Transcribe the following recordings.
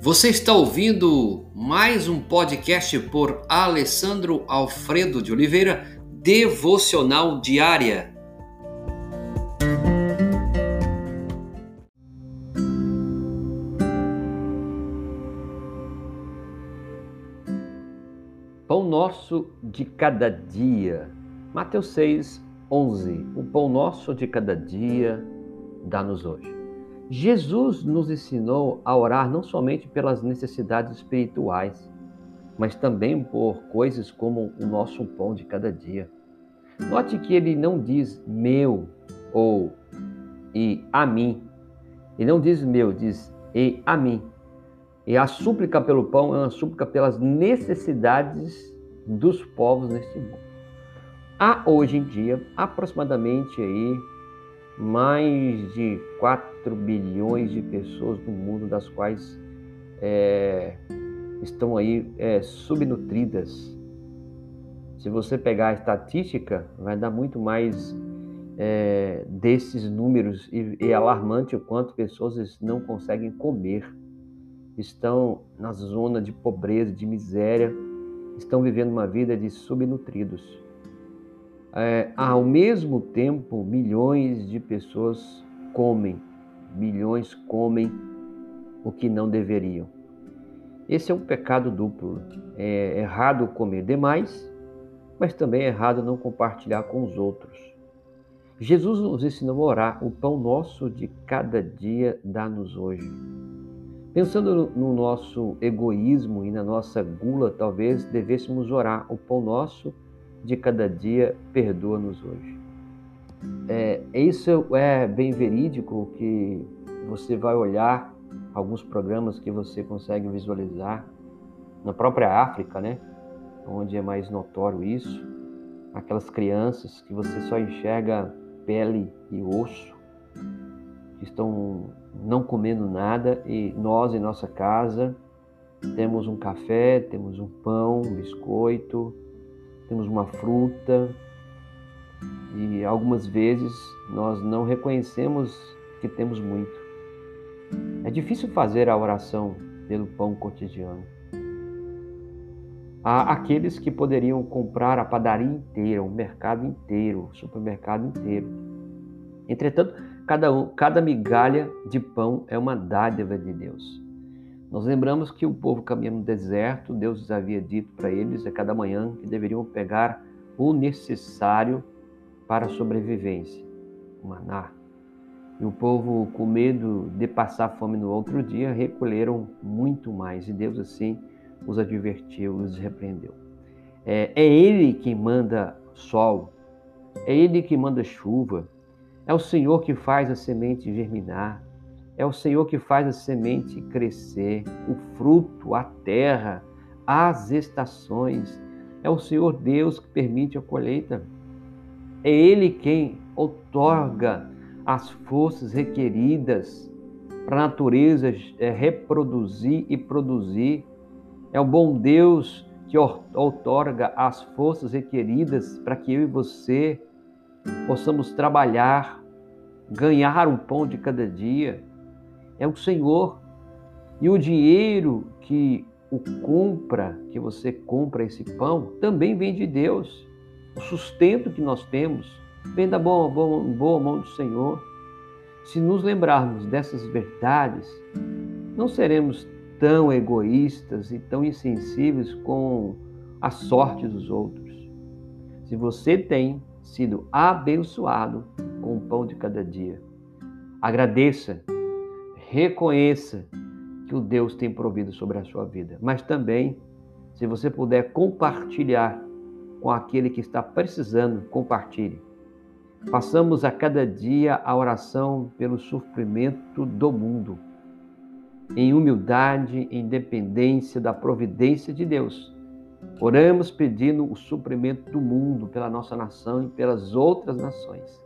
Você está ouvindo mais um podcast por Alessandro Alfredo de Oliveira, Devocional Diária. Pão nosso de cada dia. Mateus 6, 11. O pão nosso de cada dia dá-nos hoje. Jesus nos ensinou a orar não somente pelas necessidades espirituais, mas também por coisas como o nosso pão de cada dia. Note que ele não diz meu ou e a mim. Ele não diz meu, diz e a mim. E a súplica pelo pão é uma súplica pelas necessidades dos povos neste mundo. Há hoje em dia aproximadamente aí mais de 4 bilhões de pessoas no mundo, das quais é, estão aí é, subnutridas. Se você pegar a estatística, vai dar muito mais é, desses números e é alarmante o quanto pessoas não conseguem comer, estão na zona de pobreza, de miséria, estão vivendo uma vida de subnutridos é, ao mesmo tempo, milhões de pessoas comem, milhões comem o que não deveriam. Esse é um pecado duplo. É errado comer demais, mas também é errado não compartilhar com os outros. Jesus nos ensinou a orar: o pão nosso de cada dia dá-nos hoje. Pensando no nosso egoísmo e na nossa gula, talvez devêssemos orar: o pão nosso de cada dia, perdoa-nos hoje. É, isso é bem verídico que você vai olhar alguns programas que você consegue visualizar na própria África, né? Onde é mais notório isso. Aquelas crianças que você só enxerga pele e osso, que estão não comendo nada e nós em nossa casa temos um café, temos um pão, um biscoito, temos uma fruta e algumas vezes nós não reconhecemos que temos muito. É difícil fazer a oração pelo pão cotidiano. Há aqueles que poderiam comprar a padaria inteira, o mercado inteiro, o supermercado inteiro. Entretanto, cada, cada migalha de pão é uma dádiva de Deus. Nós lembramos que o povo caminha no deserto, Deus havia dito para eles a cada manhã que deveriam pegar o necessário para a sobrevivência, o maná. E o povo, com medo de passar fome no outro dia, recolheram muito mais. E Deus, assim, os advertiu, os repreendeu. É, é Ele quem manda sol, é Ele que manda chuva, é o Senhor que faz a semente germinar, é o Senhor que faz a semente crescer, o fruto, a terra, as estações. É o Senhor Deus que permite a colheita. É Ele quem outorga as forças requeridas para a natureza é, reproduzir e produzir. É o bom Deus que outorga as forças requeridas para que eu e você possamos trabalhar, ganhar o pão de cada dia é o Senhor. E o dinheiro que o compra, que você compra esse pão, também vem de Deus. O sustento que nós temos vem da boa, boa, boa mão do Senhor. Se nos lembrarmos dessas verdades, não seremos tão egoístas e tão insensíveis com a sorte dos outros. Se você tem sido abençoado com o pão de cada dia, agradeça reconheça que o Deus tem provido sobre a sua vida, mas também, se você puder compartilhar com aquele que está precisando, compartilhe. Passamos a cada dia a oração pelo sofrimento do mundo, em humildade, em dependência da providência de Deus. Oramos pedindo o suprimento do mundo pela nossa nação e pelas outras nações.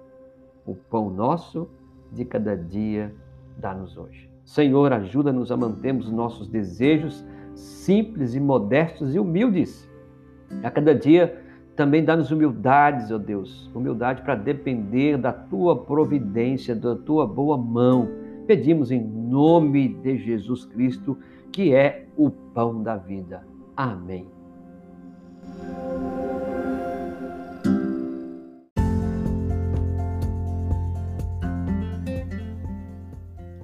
O pão nosso de cada dia dá-nos hoje. Senhor, ajuda-nos a mantermos nossos desejos simples e modestos e humildes. A cada dia também dá-nos humildades, ó Deus, humildade para depender da tua providência, da tua boa mão. Pedimos em nome de Jesus Cristo que é o pão da vida. Amém.